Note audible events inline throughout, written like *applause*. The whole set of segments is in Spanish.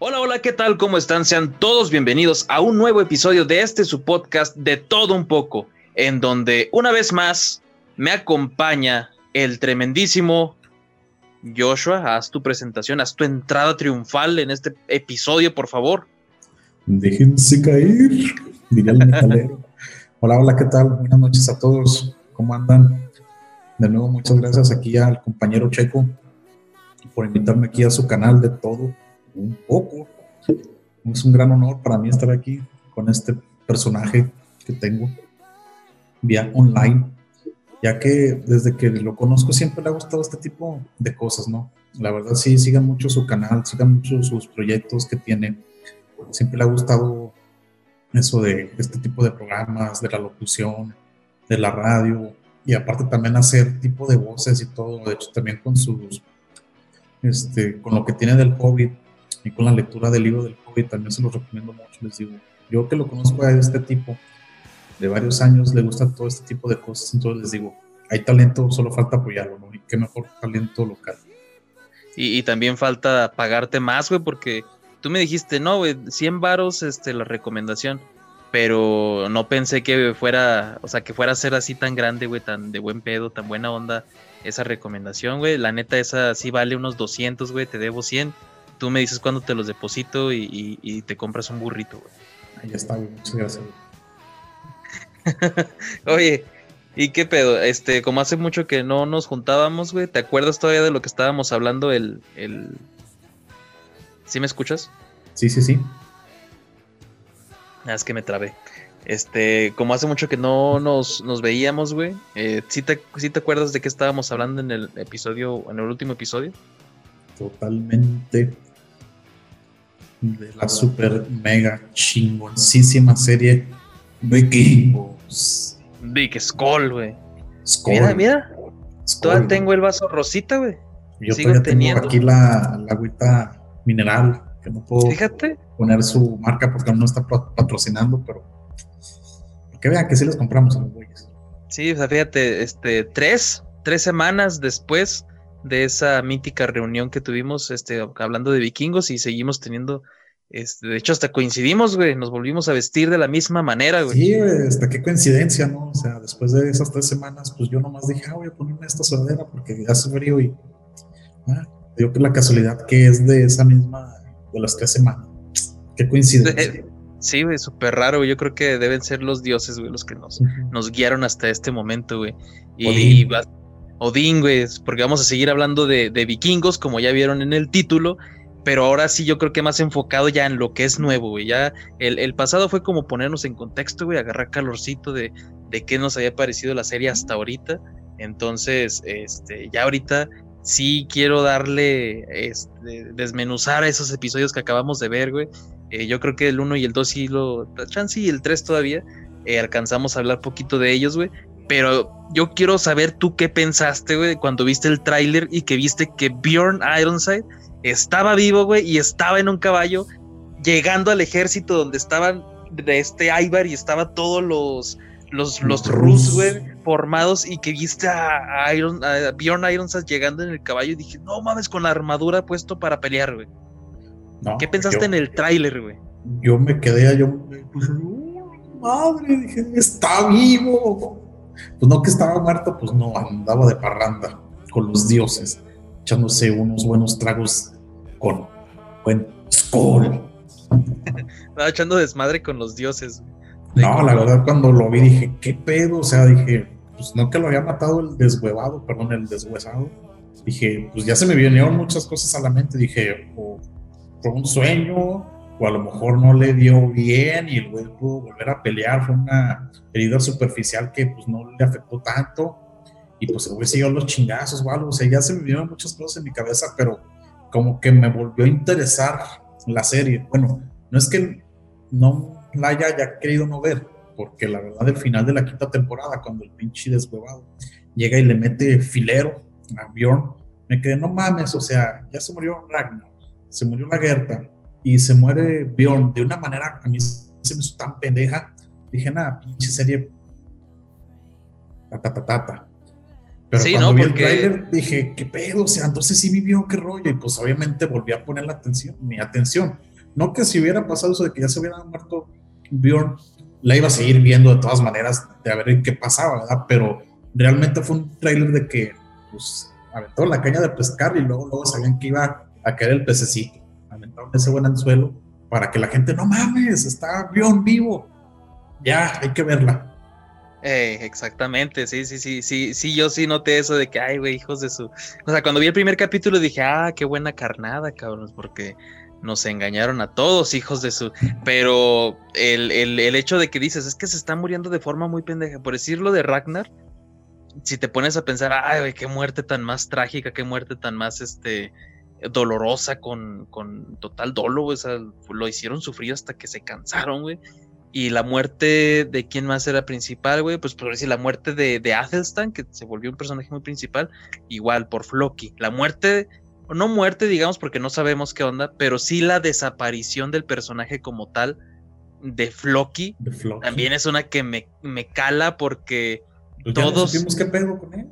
Hola, hola, ¿qué tal? ¿Cómo están? Sean todos bienvenidos a un nuevo episodio de este su podcast de todo un poco, en donde una vez más me acompaña el tremendísimo Joshua. Haz tu presentación, haz tu entrada triunfal en este episodio, por favor. Déjense caer, *laughs* hola, hola, ¿qué tal? Buenas noches a todos. ¿Cómo andan? De nuevo, muchas gracias aquí al compañero Checo por invitarme aquí a su canal de todo un poco. Es un gran honor para mí estar aquí con este personaje que tengo vía online, ya que desde que lo conozco siempre le ha gustado este tipo de cosas, ¿no? La verdad sí, sigan mucho su canal, sigan mucho sus proyectos que tiene. Siempre le ha gustado eso de este tipo de programas, de la locución, de la radio, y aparte también hacer tipo de voces y todo, de hecho también con sus, este, con lo que tiene del COVID, y con la lectura del libro del COVID también se los recomiendo mucho, les digo. Yo que lo conozco a este tipo de varios años, le gusta todo este tipo de cosas, entonces les digo, hay talento, solo falta apoyarlo, ¿no? Y qué mejor talento local. Y, también falta pagarte más, güey, porque tú me dijiste, no, güey, 100 varos, este, la recomendación, pero no pensé que fuera, o sea, que fuera a ser así tan grande, güey, tan de buen pedo, tan buena onda esa recomendación, güey. La neta, esa sí vale unos 200, güey, te debo 100 tú me dices cuándo te los deposito y, te compras un burrito, güey. Ahí está, güey. Muchas gracias. *laughs* Oye, ¿y qué pedo? Este, como hace mucho que no nos juntábamos, güey, ¿te acuerdas todavía de lo que estábamos hablando el... el... ¿Sí me escuchas? Sí, sí, sí. Ah, es que me trabé. Este, como hace mucho que no nos, nos veíamos, güey. Eh, ¿sí, te, ¿Sí te acuerdas de qué estábamos hablando en el episodio, en el último episodio? Totalmente de la super mega chingoncísima serie Vikingos. Big Skull, güey. Mira, mira. Todavía tengo el vaso rosita, güey. Yo todavía tengo aquí la, la, agüita mineral, que no puedo poner su marca porque aún no está patrocinando, pero que vean que sí les compramos a los güeyes. Sí, o sea, fíjate, este, tres, tres semanas después de esa mítica reunión que tuvimos, este, hablando de vikingos y seguimos teniendo, este, de hecho hasta coincidimos, güey, nos volvimos a vestir de la misma manera, güey. Sí, güey, hasta qué coincidencia, ¿no? O sea, después de esas tres semanas, pues yo nomás dije, ah, voy a ponerme esta sudadera porque hace frío y, ah, digo que la casualidad que es de esa misma, de las tres semanas. Qué coincidencia. Sí, güey, súper raro, güey. Yo creo que deben ser los dioses, güey, los que nos, nos guiaron hasta este momento, güey. Y, Odín, güey, porque vamos a seguir hablando de, vikingos, como ya vieron en el título, pero ahora sí yo creo que más enfocado ya en lo que es nuevo, güey. Ya el, pasado fue como ponernos en contexto, güey, agarrar calorcito de, qué nos había parecido la serie hasta ahorita. Entonces, este, ya ahorita sí quiero darle, este, desmenuzar a esos episodios que acabamos de ver, güey. Eh, yo creo que el 1 y el 2 sí lo, chance y el 3 todavía, eh, alcanzamos a hablar poquito de ellos, güey. Pero yo quiero saber tú qué pensaste, güey, cuando viste el tráiler y que viste que Bjorn Ironside estaba vivo, güey, y estaba en un caballo llegando al ejército donde estaban de este Ivar y estaba todos los los, los Rus, güey, formados y que viste a, Iron, a Bjorn Ironside llegando en el caballo y dije, no mames, con la armadura puesto para pelear, güey. ¿Qué pensaste en el tráiler, güey? Yo me quedé, yo, pues, madre, dije, está vivo pues no que estaba muerto, pues no, andaba de parranda con los dioses, echándose unos buenos tragos con buen Skull. *laughs* estaba echando desmadre con los dioses. No, la verdad cuando lo vi dije, ¿qué pedo? O sea, dije, pues no que lo había matado el deshuevado, perdón, el deshuesado. Dije, pues ya se me vinieron muchas cosas a la mente. Dije, o fue un sueño, o a lo mejor no le dio bien y el güey pudo volver a pelear, fue una herida superficial que pues no le afectó tanto y pues el güey siguió los chingazos o algo, o sea, ya se me vinieron muchas cosas en mi cabeza, pero como que me volvió a interesar la serie. Bueno, no es que no, la haya, querido no ver, porque la verdad, el final de la quinta temporada, cuando el pinche deshuevado llega y le mete filero a Bjorn, me quedé, no mames, o sea, ya se murió Ragnar, se murió la Gerta y se muere Bjorn de una manera a mí se me hizo tan pendeja. Dije, nada, pinche serie. Ta, Pero cuando vi el trailer dije, ¿qué pedo? O sea, entonces sí vivió, qué rollo. Y pues obviamente volví a poner la atención, mi atención. No que si hubiera pasado eso de que ya se hubiera muerto Bjorn, la iba a seguir viendo de todas maneras, de a ver qué pasaba, ¿verdad? Pero realmente fue un trailer de que, pues, aventó la caña de pescar y luego, luego sabían que iba a caer el pececito. Ese buen anzuelo para que la gente, no mames, está Bjorn vivo. Ya, hay que verla. Eh, exactamente, sí, sí, sí, sí, sí, yo sí noté eso de que, ay, güey, hijos de su... O sea, cuando vi el primer capítulo dije, ah, qué buena carnada, cabrones, porque nos engañaron a todos, hijos de su... Pero el, el, el hecho de que dices, es que se está muriendo de forma muy pendeja, por decirlo de Ragnar, si te pones a pensar, ay, güey, qué muerte tan más trágica, qué muerte tan más, este, dolorosa, con, con total dolo, O sea, lo hicieron sufrir hasta que se cansaron, güey. Y la muerte de quién más era principal, güey, pues por decir la muerte de, de Athelstan, que se volvió un personaje muy principal, igual por Floki. La muerte, no muerte, digamos, porque no sabemos qué onda, pero sí la desaparición del personaje como tal de Floki, también es una que me, me cala porque pues todos. qué pedo con él.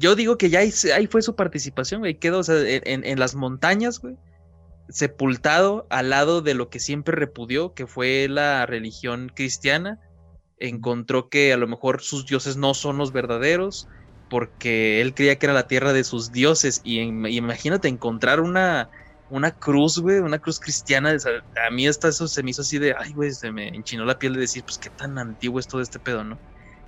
Yo digo que ya ahí, fue su participación, güey. Quedó en, las montañas, güey. Sepultado al lado de lo que siempre repudió, que fue la religión cristiana. Encontró que a lo mejor sus dioses no son los verdaderos, porque él creía que era la tierra de sus dioses. Y imagínate encontrar una, una cruz, güey, una cruz cristiana. A mí hasta eso se me hizo así de, ay, güey, se me enchinó la piel de decir, pues qué tan antiguo es todo este pedo, ¿no?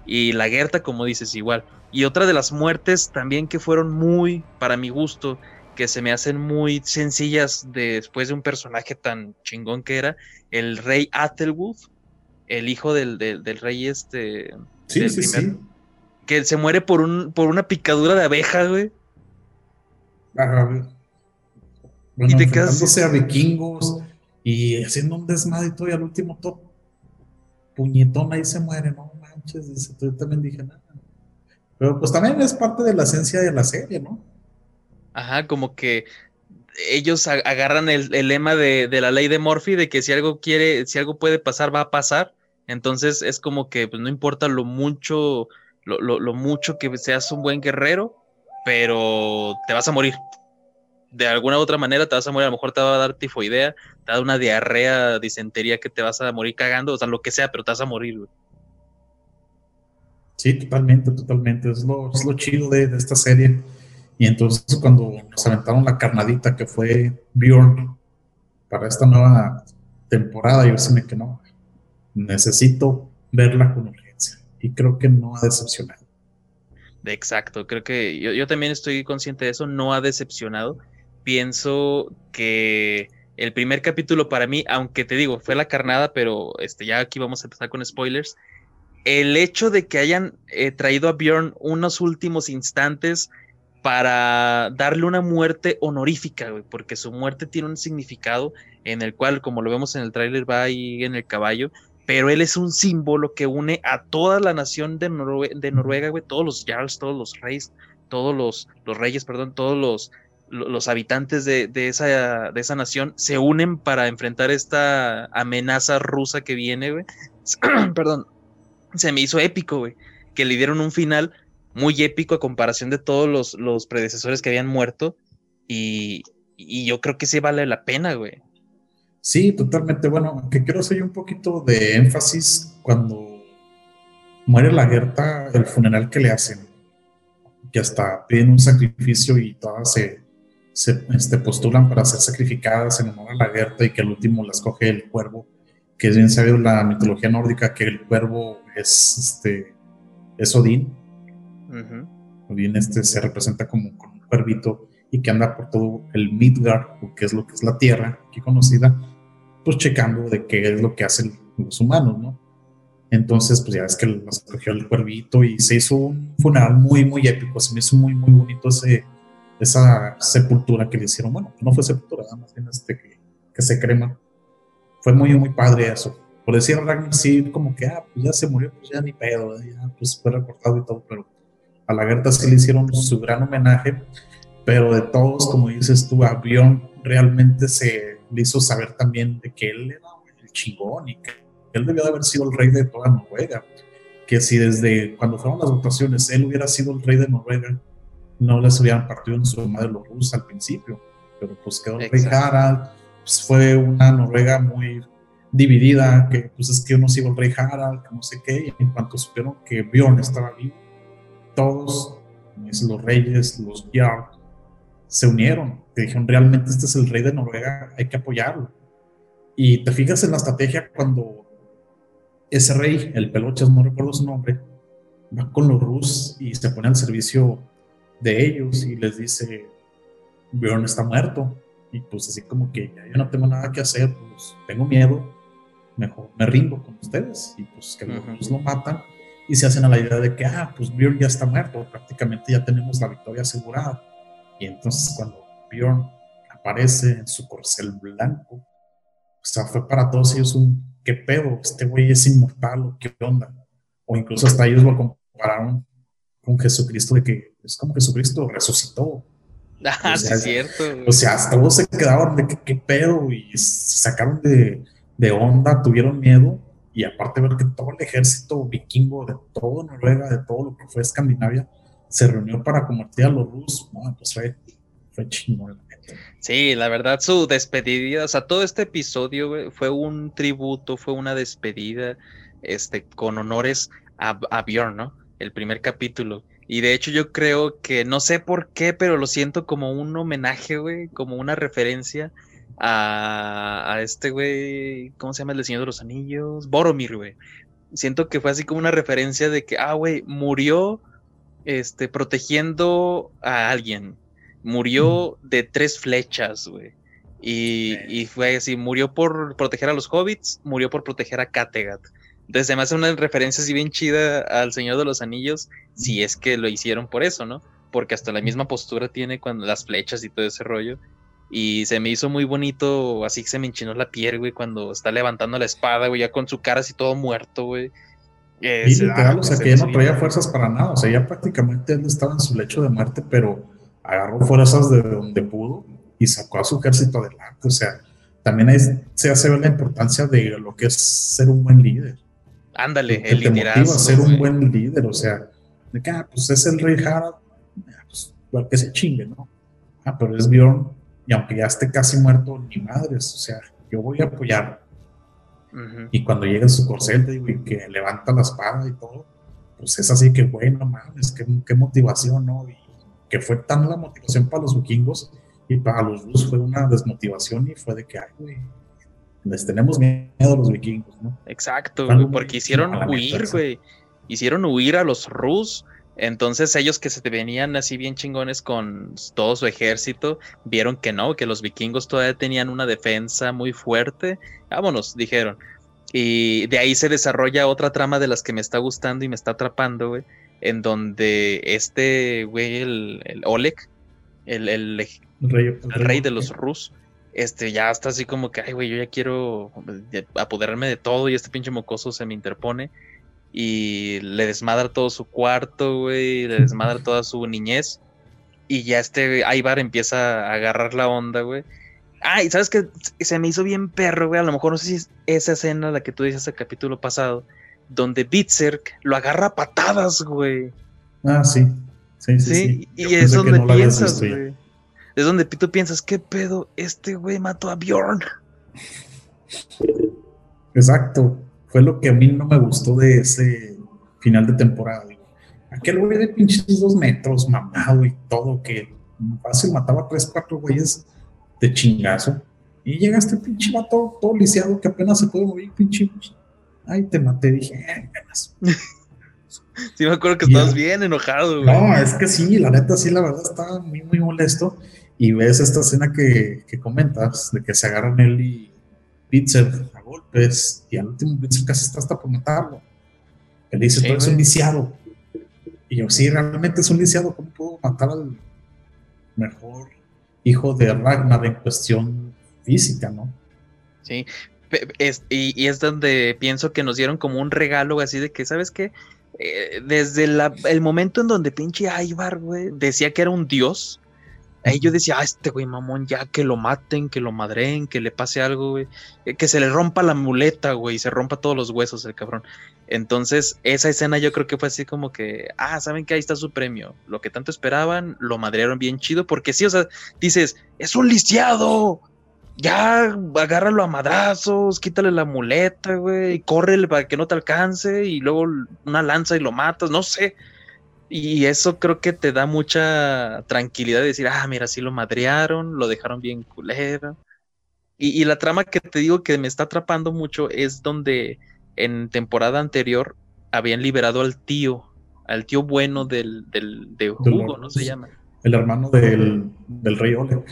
Y la Gerta, como dices, igual. Y otra de las muertes también que fueron muy, para mi gusto, que se me hacen muy sencillas después de un personaje tan chingón que era, el rey Athelwulf, el hijo del, del, rey este... Sí, sí, sí. Que se muere por, un, por una picadura de abeja, güey. Bueno, y te quedas... a vikingos y haciendo un desmadre y todo y al último top puñetón ahí se muere, no manches, dice, yo también dije nada. Pero pues también es parte de la esencia de la serie, ¿no? Ajá, como que ellos agarran el, lema de, la ley de Morphy, de que si algo quiere, si algo puede pasar, va a pasar. Entonces es como que pues, no importa lo mucho, lo, lo, mucho que seas un buen guerrero, pero te vas a morir. De alguna u otra manera te vas a morir, a lo mejor te va a dar tifoidea, te da una diarrea, disentería que te vas a morir cagando, o sea, lo que sea, pero te vas a morir, güey. Sí, totalmente, totalmente. Es lo, es lo chido de, esta serie. Y entonces cuando nos aventaron la carnadita que fue Bjorn para esta nueva temporada, yo se me que no, necesito verla con urgencia. Y creo que no ha decepcionado. Exacto, creo que yo, yo también estoy consciente de eso, no ha decepcionado. Pienso que el primer capítulo para mí, aunque te digo, fue la carnada, pero este, ya aquí vamos a empezar con spoilers el hecho de que hayan eh, traído a Bjorn unos últimos instantes para darle una muerte honorífica, güey, porque su muerte tiene un significado en el cual, como lo vemos en el tráiler, va ahí en el caballo, pero él es un símbolo que une a toda la nación de, Noruega, güey, todos los jarls, todos los reyes, todos los, los reyes, perdón, todos los, los habitantes de, de, esa, de esa nación se unen para enfrentar esta amenaza rusa que viene, güey. *clears throat* perdón, se me hizo épico, güey. Que le dieron un final muy épico a comparación de todos los, los predecesores que habían muerto. Y, y, yo creo que sí vale la pena, güey. Sí, totalmente. Bueno, aunque quiero hacer un poquito de énfasis cuando muere la Gerta, el funeral que le hacen, que hasta piden un sacrificio y todas se, se este, postulan para ser sacrificadas en honor a la Gerta y que el último las coge el cuervo que es bien sabido la mitología nórdica que el cuervo es este es Odín. Odín este se representa como con un cuervito y que anda por todo el Midgard, que es lo que es la tierra aquí conocida, pues checando de qué es lo que hacen los humanos, ¿no? Entonces, pues ya ves que nos cogió el cuervito y se hizo un funeral muy, muy épico. Se me hizo muy, muy bonito ese, esa sepultura que le hicieron. Bueno, no fue sepultura, más bien este que, que se crema fue muy, muy padre eso. por decir Ragnar, sí, como que, ah, pues ya se murió, pues ya ni pedo, ya pues fue recortado y todo, pero a la Gerta sí le hicieron su gran homenaje, pero de todos, como dices tú, a Bjorn realmente se le hizo saber también de que él era el chingón y que él debió de haber sido el rey de toda Noruega, que si desde cuando fueron las votaciones él hubiera sido el rey de Noruega, no les hubieran partido en su madre los rusos al principio, pero pues quedó el rey Harald, pues fue una Noruega muy dividida, que pues es que uno sigue el rey Harald, que no sé qué, y en cuanto supieron que Bjorn estaba vivo, todos los reyes, los Jarl, se unieron, que dijeron realmente este es el rey de Noruega, hay que apoyarlo. Y te fijas en la estrategia cuando ese rey, el Pelochas, no recuerdo su nombre, va con los Rus y se pone al servicio de ellos y les dice, Bjorn está muerto. Y pues así como que ya yo no tengo nada que hacer, pues tengo miedo, mejor me rindo con ustedes y pues que los lo matan y se hacen a la idea de que, ah, pues Bjorn ya está muerto, prácticamente ya tenemos la victoria asegurada. Y entonces cuando Bjorn aparece en su corcel blanco, o sea, fue para todos ellos un, ¿qué pedo? Este güey es inmortal, ¿o qué onda? O incluso hasta ellos lo compararon con Jesucristo, de que es como Jesucristo resucitó. *laughs* Ah, sí, es cierto. O sea, hasta todos se quedaron de qué pedo y se sacaron de, de onda, tuvieron miedo y aparte ver que todo el ejército vikingo de todo Noruega, de todo lo que fue Escandinavia, se reunió para convertir a los rusos, pues fue, fue chingón. Sí, la verdad, su despedida, o sea, todo este episodio fue un tributo, fue una despedida, este, con honores a, a Bjorn, ¿no? El primer capítulo. Y de hecho yo creo que, no sé por qué, pero lo siento como un homenaje, güey, como una referencia a, este güey, ¿cómo se llama el Señor de los Anillos? Boromir, güey. Siento que fue así como una referencia de que, ah, güey, murió este, protegiendo a alguien. Murió de tres flechas, güey. Y, y, fue así, murió por proteger a los hobbits, murió por proteger a Kattegat. Entonces se me hace una referencia así bien chida al Señor de los Anillos, si es que lo hicieron por eso, ¿no? Porque hasta la misma postura tiene cuando las flechas y todo ese rollo. Y se me hizo muy bonito, así que se me enchinó la piel, güey, cuando está levantando la espada, güey, ya con su cara así todo muerto, güey. y literal, o sea, que ya no traía fuerzas para nada, o sea, ya prácticamente él estaba en su lecho de muerte, pero agarró fuerzas de donde pudo y sacó a su ejército adelante, o sea, también ahí se hace ver la importancia de lo que es ser un buen líder. Ándale, el liderazgo. a ser un buen líder, o sea, de que, ah, pues es el rey Harald, pues igual que se chingue, ¿no? Ah, pero es Bjorn, y aunque ya esté casi muerto, ni madres, o sea, yo voy a apoyar. Y cuando llega su corcel, digo, y que levanta la espada y todo, pues es así que, bueno, mames, qué, qué motivación, ¿no? Y que fue tan la motivación para los vikingos y para los rusos fue una desmotivación y fue de que, ay, güey, les tenemos miedo a los vikingos, ¿no? Exacto, porque hicieron huir, güey. Hicieron huir a los rusos entonces ellos que se venían así bien chingones con todo su ejército, vieron que no, que los vikingos todavía tenían una defensa muy fuerte. Vámonos, dijeron. Y de ahí se desarrolla otra trama de las que me está gustando y me está atrapando, güey. En donde este, güey, el, el Oleg, el, el, rey, de los Rus, este ya está así como que, ay, güey, yo ya quiero apoderarme de todo y este pinche mocoso se me interpone y le desmadra todo su cuarto, güey, le desmadra *laughs* toda su niñez. Y ya este Ivar empieza a agarrar la onda, güey. Ay, ¿sabes qué? Se me hizo bien perro, güey. A lo mejor no sé si es esa escena la que tú dices el capítulo pasado, donde Bitzerk lo agarra a patadas, güey. Ah, sí. Sí, sí. sí, Y es donde piensas, güey. Es donde tú piensas, ¿qué pedo? Este güey mató a Bjorn. Exacto fue lo que a mí no me gustó de ese final de temporada. Aquel güey de pinches dos metros, mamado y todo, que fácil mataba a tres, cuatro güeyes de chingazo. Y llega este pinche vato todo lisiado que apenas se puede mover, pinche. Ay, te maté, dije, eh, ganas. Sí, me acuerdo que estabas bien enojado, güey. No, es que sí, la neta, sí, la verdad estaba muy, muy molesto. Y ves esta escena que, que comentas, de que se agarran él y Pitzer a golpes y al último Pitzer casi está hasta por matarlo. Él dice, tú eres un viciado. Y yo, sí, realmente es un viciado. ¿Cómo puedo matar al mejor hijo de Ragnar en cuestión física, no? Sí, y, es donde pienso que nos dieron como un regalo así de que, ¿sabes qué? Eh, desde el momento en donde pinche Ivar, güey, decía que era un dios, ahí yo decía, ah, este güey mamón, ya que lo maten, que lo madren, que le pase algo, güey, eh, que se le rompa la muleta, güey, y se rompa todos los huesos el cabrón. Entonces, esa escena yo creo que fue así como que, ah, saben que ahí está su premio. Lo que tanto esperaban, lo madrearon bien chido, porque sí, o sea, dices, es un lisiado, ya agárralo a madrazos, quítale la muleta, güey, córrele para que no te alcance y luego una lanza y lo matas, no sé. Y eso creo que te da mucha tranquilidad de decir, ah, mira, sí lo madrearon, lo dejaron bien culero. Y, la trama que te digo que me está atrapando mucho es donde en temporada anterior habían liberado al tío, al tío bueno del, del de Hugo, ¿no se llama? El hermano del, del rey Oleg.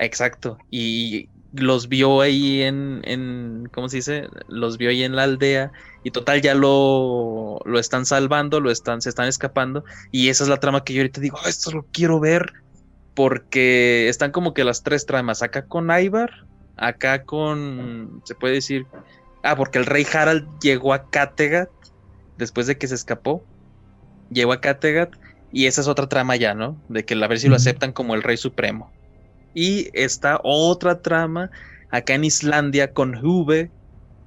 Exacto. Y los vio ahí en, en, ¿cómo se dice? Los vio ahí en la aldea y total ya lo, lo están salvando, lo están, se están escapando y esa es la trama que yo ahorita digo, esto lo quiero ver porque están como que las tres tramas, acá con Ivar, acá con, se puede decir, ah, porque el rey Harald llegó a Kattegat después de que se escapó, llegó a Kattegat y esa es otra trama ya, ¿no? De que a ver si lo aceptan como el rey supremo. Y está otra trama acá en Islandia con Huve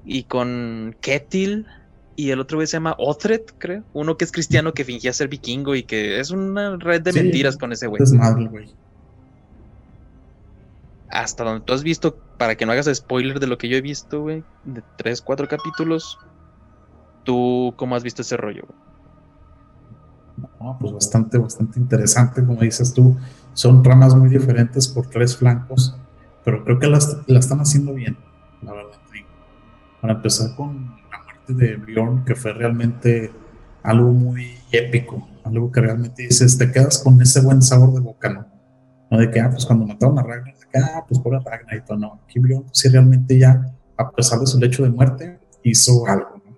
y con Ketil. Y el otro vez se llama Othred, creo. Uno que es cristiano que fingía ser vikingo y que es una red de mentiras con ese güey. Hasta donde tú has visto, para que no hagas spoiler de lo que yo he visto, güey, de tres, cuatro capítulos, ¿tú cómo has visto ese rollo, No, pues bastante, bastante interesante, como dices tú. Son ramas muy diferentes por tres flancos, pero creo que las, están haciendo bien, la verdad. Para empezar con la muerte de Bjorn, que fue realmente algo muy épico, algo que realmente dices, te quedas con ese buen sabor de boca, ¿no? No de que, ah, pues cuando mataron a Ragnar, de que, ah, pues por Ragnar y todo, no. Aquí Bjorn, pues, sí, realmente ya, a pesar de su lecho de muerte, hizo algo, ¿no?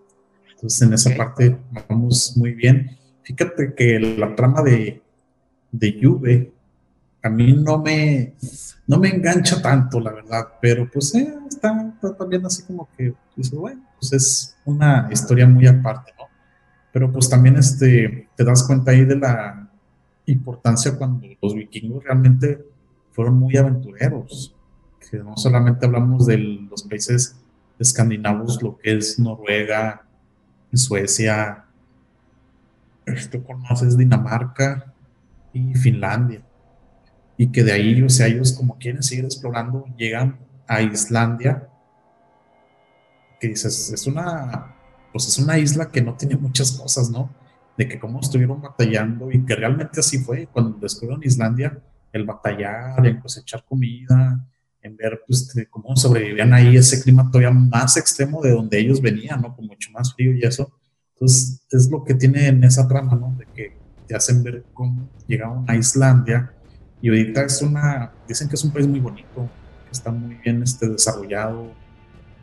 Entonces, en esa parte vamos muy bien. Fíjate que la trama de, de Juve a mí no me, no me engancha tanto, la verdad, pero pues eh, está, también así como que, dice, bueno, pues es una historia muy aparte, ¿no? Pero pues también este, te das cuenta ahí de la importancia cuando los vikingos realmente fueron muy aventureros, que no solamente hablamos de los países escandinavos, lo que es Noruega, Suecia, esto conoces Dinamarca y Finlandia y que de ahí, o sea, ellos como quieren seguir explorando, llegan a Islandia, que dices, es una, pues es una isla que no tiene muchas cosas, ¿no? De que cómo estuvieron batallando y que realmente así fue, cuando descubrieron Islandia, el batallar, en cosechar comida, en ver pues, cómo sobrevivían ahí ese clima todavía más extremo de donde ellos venían, ¿no? Con mucho más frío y eso. Entonces, es lo que tiene en esa trama, ¿no? De que te hacen ver cómo llegaron a Islandia y ahorita es una, dicen que es un país muy bonito, que está muy bien este, desarrollado,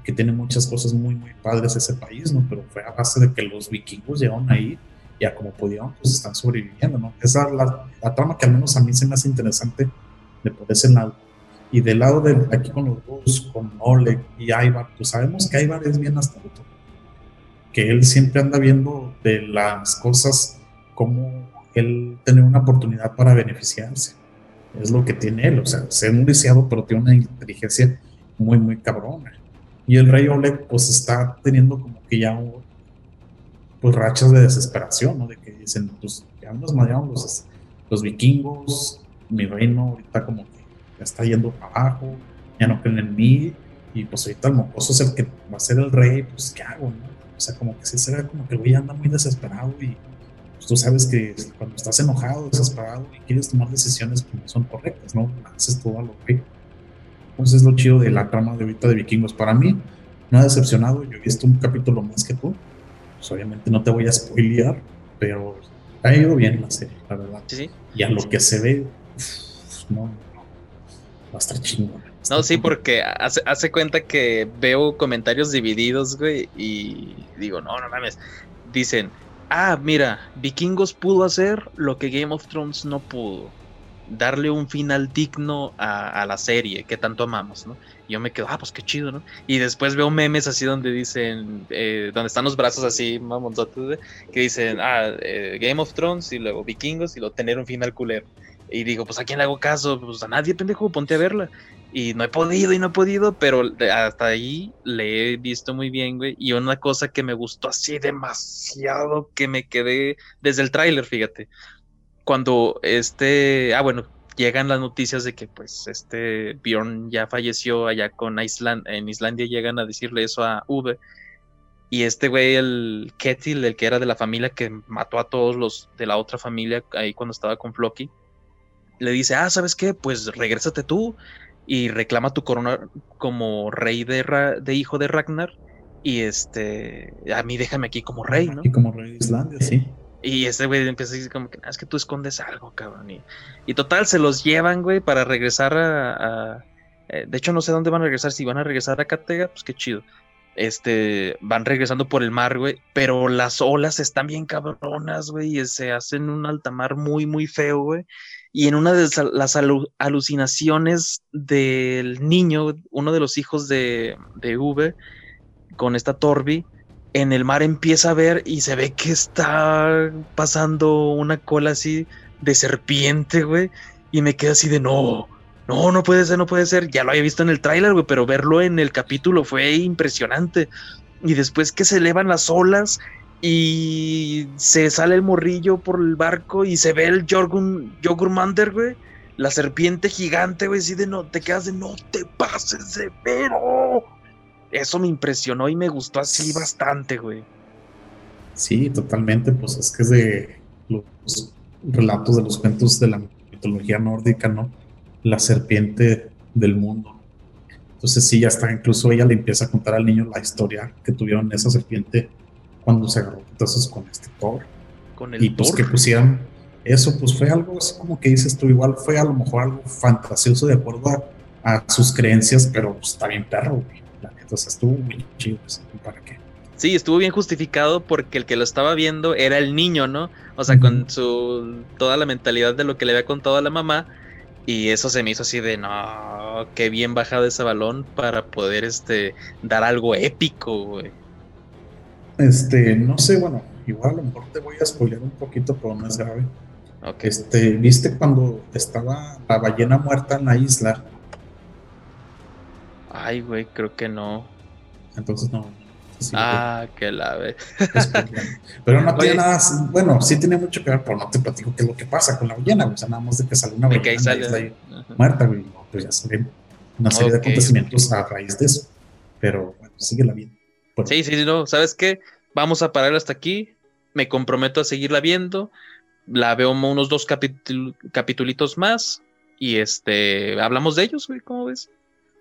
que tiene muchas cosas muy, muy padres ese país, ¿no? Pero fue a base de que los vikingos llegaron ahí y a como pudieron, pues están sobreviviendo, ¿no? Esa es la, la, trama que al menos a mí se me hace interesante de por ese lado. Y del lado de aquí con los dos, con Oleg y Ivar, pues sabemos que Ivar es bien astuto, que él siempre anda viendo de las cosas como él tener una oportunidad para beneficiarse es lo que tiene él, o sea, ser un lisiado, pero tiene una inteligencia muy, muy cabrona. Y el rey Oleg, pues está teniendo como que ya, pues rachas de desesperación, ¿no? De que dicen, pues ya nos mareamos los, los vikingos, mi reino ahorita como que ya está yendo para abajo, ya no creen en mí, y pues ahorita el mocoso es el que va a ser el rey, pues ¿qué hago, no? O sea, como que se ve como que el güey anda muy desesperado y pues, tú sabes que cuando estás enojado, desesperado y quieres tomar decisiones que no son correctas, ¿no? Haces todo a lo que. Entonces es lo chido de la trama de ahorita de Vikingos. Para mí, no ha decepcionado. Yo he visto un capítulo más que tú. Pues obviamente no te voy a spoilear, pero ha ido bien la serie, la verdad. Sí, sí. Y a lo que se ve, no, no, va a estar chingón. No, sí, porque hace, hace cuenta que veo comentarios divididos, güey, y digo, no, no mames. Dicen, ah, mira, Vikingos pudo hacer lo que Game of Thrones no pudo. darle un final digno a, la serie que tanto amamos, ¿no? Y yo me quedo, ah, pues qué chido, ¿no? Y después veo memes así donde dicen, eh, donde están los brazos así, mamonzotes, que dicen, ah, eh, Game of Thrones y luego Vikingos y luego tener un final culero. Y digo, pues a quién le hago caso, pues a nadie, pendejo, ponte a verla. Y no he podido y no he podido, pero hasta ahí le he visto muy bien, güey. Y una cosa que me gustó así demasiado, que me quedé desde el tráiler, fíjate. Cuando este, ah, bueno, llegan las noticias de que pues este Bjorn ya falleció allá con Island, en Islandia llegan a decirle eso a V. Y este güey, el Ketil, el que era de la familia que mató a todos los de la otra familia ahí cuando estaba con Floki, le dice, ah, ¿sabes qué? Pues regrésate tú y reclama tu corona como rey de, de hijo de Ragnar. Y este, a mí déjame aquí como rey, ¿no? Y como rey de Islandia, sí. Y ese güey empieza a decir como que, ah, es que tú escondes algo, cabrón. Y, total, se los llevan, güey, para regresar a, eh, de hecho, no sé dónde van a regresar. Si van a regresar a Catega, pues qué chido. Este, van regresando por el mar, güey. Pero las olas están bien cabronas, güey. Y se hacen un altamar muy, muy feo, güey. Y en una de las alucinaciones del niño, uno de los hijos de, de V, con esta Torbi, en el mar empieza a ver y se ve que está pasando una cola así de serpiente, güey. Y me queda así de no, no, no puede ser, no puede ser. Ya lo había visto en el tráiler, güey, pero verlo en el capítulo fue impresionante. Y después que se elevan las olas y se sale el morrillo por el barco y se ve el Jorgun, Jogurmander, güey. La serpiente gigante, güey, así de no, te quedas de no te pases de pero. Eso me impresionó y me gustó así bastante, güey. Sí, totalmente, pues es que es de los relatos de los cuentos de la mitología nórdica, ¿no? La serpiente del mundo. Entonces sí, ya está, incluso ella le empieza a contar al niño la historia que tuvieron esa serpiente cuando se agarró entonces con este Thor. Con el y pues que pusieran eso, pues fue algo así como que dices tú, igual fue a lo mejor algo fantasioso de acuerdo a, sus creencias, pero pues, está bien perro, güey. Entonces estuvo muy chido, pues, ¿para qué? Sí, estuvo bien justificado porque el que lo estaba viendo era el niño, ¿no? O sea, con su toda la mentalidad de lo que le había contado a la mamá. Y eso se me hizo así de no, qué bien bajado ese balón para poder este dar algo épico, güey. Este, no sé, bueno, igual a lo mejor te voy a spoiler un poquito, pero no es grave. Este, ¿viste cuando estaba la ballena muerta en la isla? Ay, güey, creo que no. Entonces no. ah, que la ve. *laughs* pero no tiene nada, bueno, sí tiene mucho que ver, pero no te platico qué es lo que pasa con la ballena, o sea, nada más de que sale una ballena muerta, güey, pues ya salen una serie de acontecimientos a raíz de eso. Pero bueno, sigue la vida. Sí, sí, no, ¿sabes qué? Vamos a parar hasta aquí. Me comprometo a seguirla viendo. La veo unos dos capítulos más. Y este, hablamos de ellos, güey, ¿cómo ves?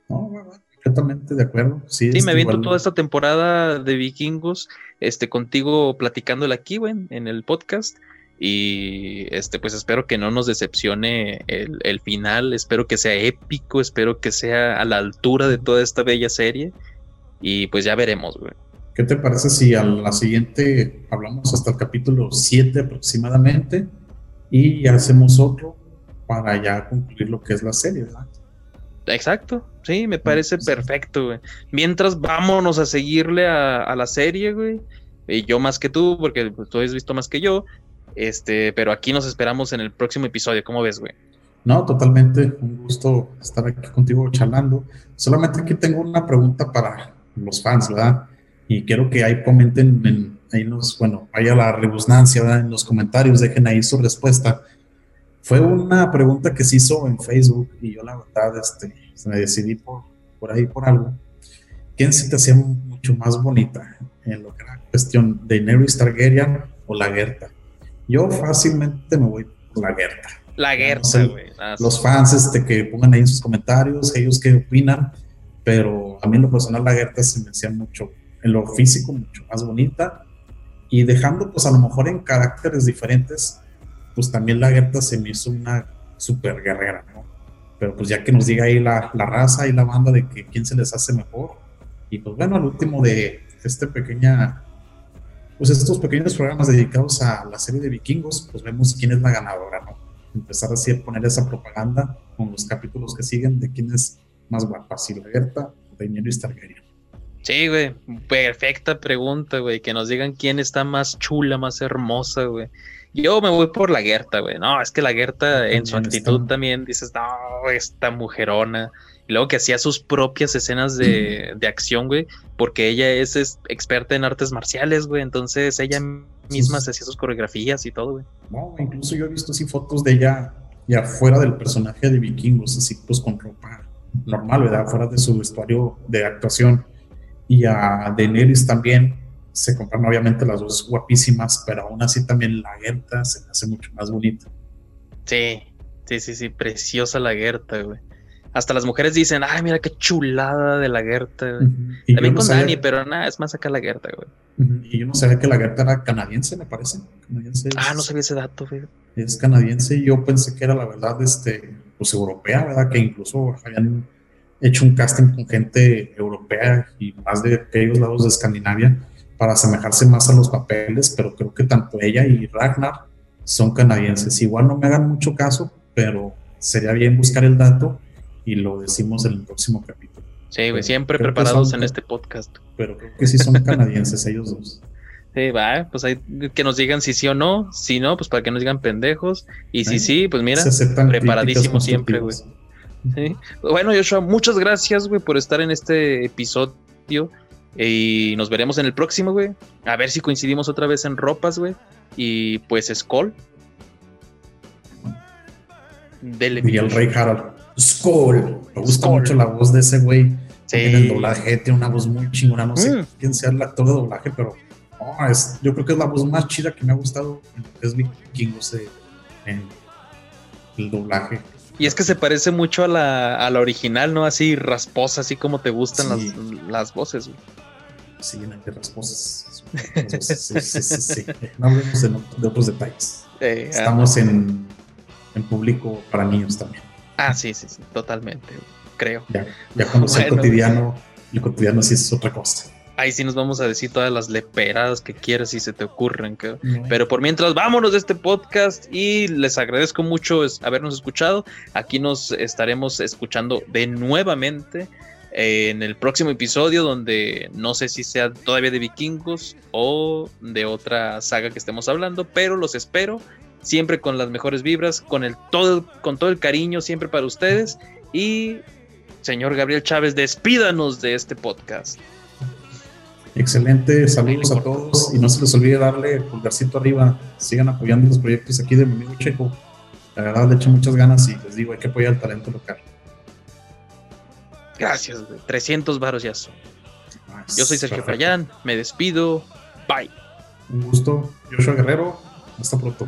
No, completamente de acuerdo. Sí, sí me viento toda esta temporada de vikingos, este, contigo platicándola aquí, güey, en el podcast. Y este, pues espero que no nos decepcione el, el, final. Espero que sea épico. Espero que sea a la altura de toda esta bella serie. Y pues ya veremos, güey. ¿Qué te parece si a la siguiente hablamos hasta el capítulo 7 aproximadamente y hacemos otro para ya concluir lo que es la serie, ¿verdad? Exacto, sí, me parece perfecto, güey. Mientras vámonos a seguirle a, la serie, güey. Y yo más que tú, porque pues, tú has visto más que yo. Este, pero aquí nos esperamos en el próximo episodio. ¿Cómo ves, güey? No, totalmente. Un gusto estar aquí contigo charlando. Solamente aquí tengo una pregunta para los fans, ¿verdad? Y quiero que ahí comenten, en, ahí nos, bueno, vaya la rebusnancia, ¿verdad? En los comentarios, dejen ahí su respuesta. Fue una pregunta que se hizo en Facebook y yo la verdad, este, me decidí por, por ahí, por algo. ¿Quién se te hacía mucho más bonita en lo que era cuestión de Daenerys Targaryen o la Gerta? Yo fácilmente me voy por la Gerta. La Gerta, güey. Los fans este, que pongan ahí sus comentarios, ellos qué opinan pero a mí en lo personal la Gerta se me hacía mucho, en lo físico, mucho más bonita. Y dejando, pues a lo mejor en caracteres diferentes, pues también la Gerta se me hizo una super guerrera, ¿no? Pero pues ya que nos diga ahí la, la raza y la banda de que quién se les hace mejor. Y pues bueno, al último de este pequeña, pues estos pequeños programas dedicados a la serie de vikingos, pues vemos quién es la ganadora, ¿no? empezar así a poner esa propaganda con los capítulos que siguen de quién es más guapa, si la Gerta o Daenerys Targaryen. Sí, güey, perfecta pregunta, güey, que nos digan quién está más chula, más hermosa, güey. Yo me voy por la Gerta, güey. No, es que la Gerta en su actitud también dices, no, esta mujerona. Y luego que hacía sus propias escenas de, *clears throat* de acción, güey, porque ella es, es, experta en artes marciales, güey. Entonces ella misma se hacía sus coreografías y todo, güey. No, incluso yo he visto así fotos de ella ya fuera del personaje de vikingos, así pues con ropa normal, ¿verdad? Fuera de su vestuario de actuación. Y a Daenerys también se compran obviamente las dos guapísimas, pero aún así también la Gerta se hace mucho más bonita. Sí, sí, sí, sí, preciosa la Gerta, güey. Hasta las mujeres dicen, ay, mira qué chulada de la Gerta. También con Dani, pero nada, es más acá la Gerta, güey. Y yo no sabía que la Gerta era canadiense, me parece. ah, no sabía ese dato, güey. Es canadiense y yo pensé que era la verdad, este, pues europea, ¿verdad? Que incluso habían hecho un casting con gente europea y más de aquellos lados de Escandinavia para asemejarse más a los papeles, pero creo que tanto ella y Ragnar son canadienses. Igual no me hagan mucho caso, pero sería bien buscar el dato y lo decimos en el próximo capítulo. Sí, siempre preparados en este podcast. Pero creo que sí son canadienses ellos dos. Sí, va, pues hay que nos digan si sí o no. Si no, pues para que nos digan pendejos. Y si sí, pues mira, preparadísimo siempre, güey. Sí. Bueno, Joshua, muchas gracias, güey, por estar en este episodio. Y nos veremos en el próximo, güey. A ver si coincidimos otra vez en ropas, güey. Y pues Skull. Dele, y el Rey Harold. Skull. Me gusta mucho la voz de ese güey. Sí. En el doblaje tiene una voz muy chingona. No sé mm. quién sea el actor de doblaje, pero es, yo creo que es la voz más chida que me ha gustado es Vikingos en el doblaje. Y es que se parece mucho a la, a la original, ¿no? Así rasposa, así como te gustan las, las, voces. Güey. Sí, de rasposas. Sí, sí, sí, sí, No hablemos de, de otros detalles. Estamos en, en, público para niños también. Ah, sí, sí, sí, totalmente, creo. Ya, ya cuando el cotidiano, el cotidiano sí es otra cosa ahí sí nos vamos a decir todas las leperadas que quieras y se te ocurren. Pero por mientras, vámonos de este podcast y les agradezco mucho habernos escuchado. Aquí nos estaremos escuchando de nuevamente en el próximo episodio donde no sé si sea todavía de vikingos o de otra saga que estemos hablando, pero los espero siempre con las mejores vibras, con el todo con todo el cariño siempre para ustedes y señor Gabriel Chávez, despídanos de este podcast. Excelente, saludos a todos y no se les olvide darle pulgarcito arriba. Sigan apoyando los proyectos aquí de mi amigo Checo. La verdad le echo muchas ganas y les digo, hay que apoyar el talento local. Gracias, 300 varos ya son. Yo soy Sergio Fayán, me despido. Bye. Un gusto, Joshua Guerrero. Hasta pronto.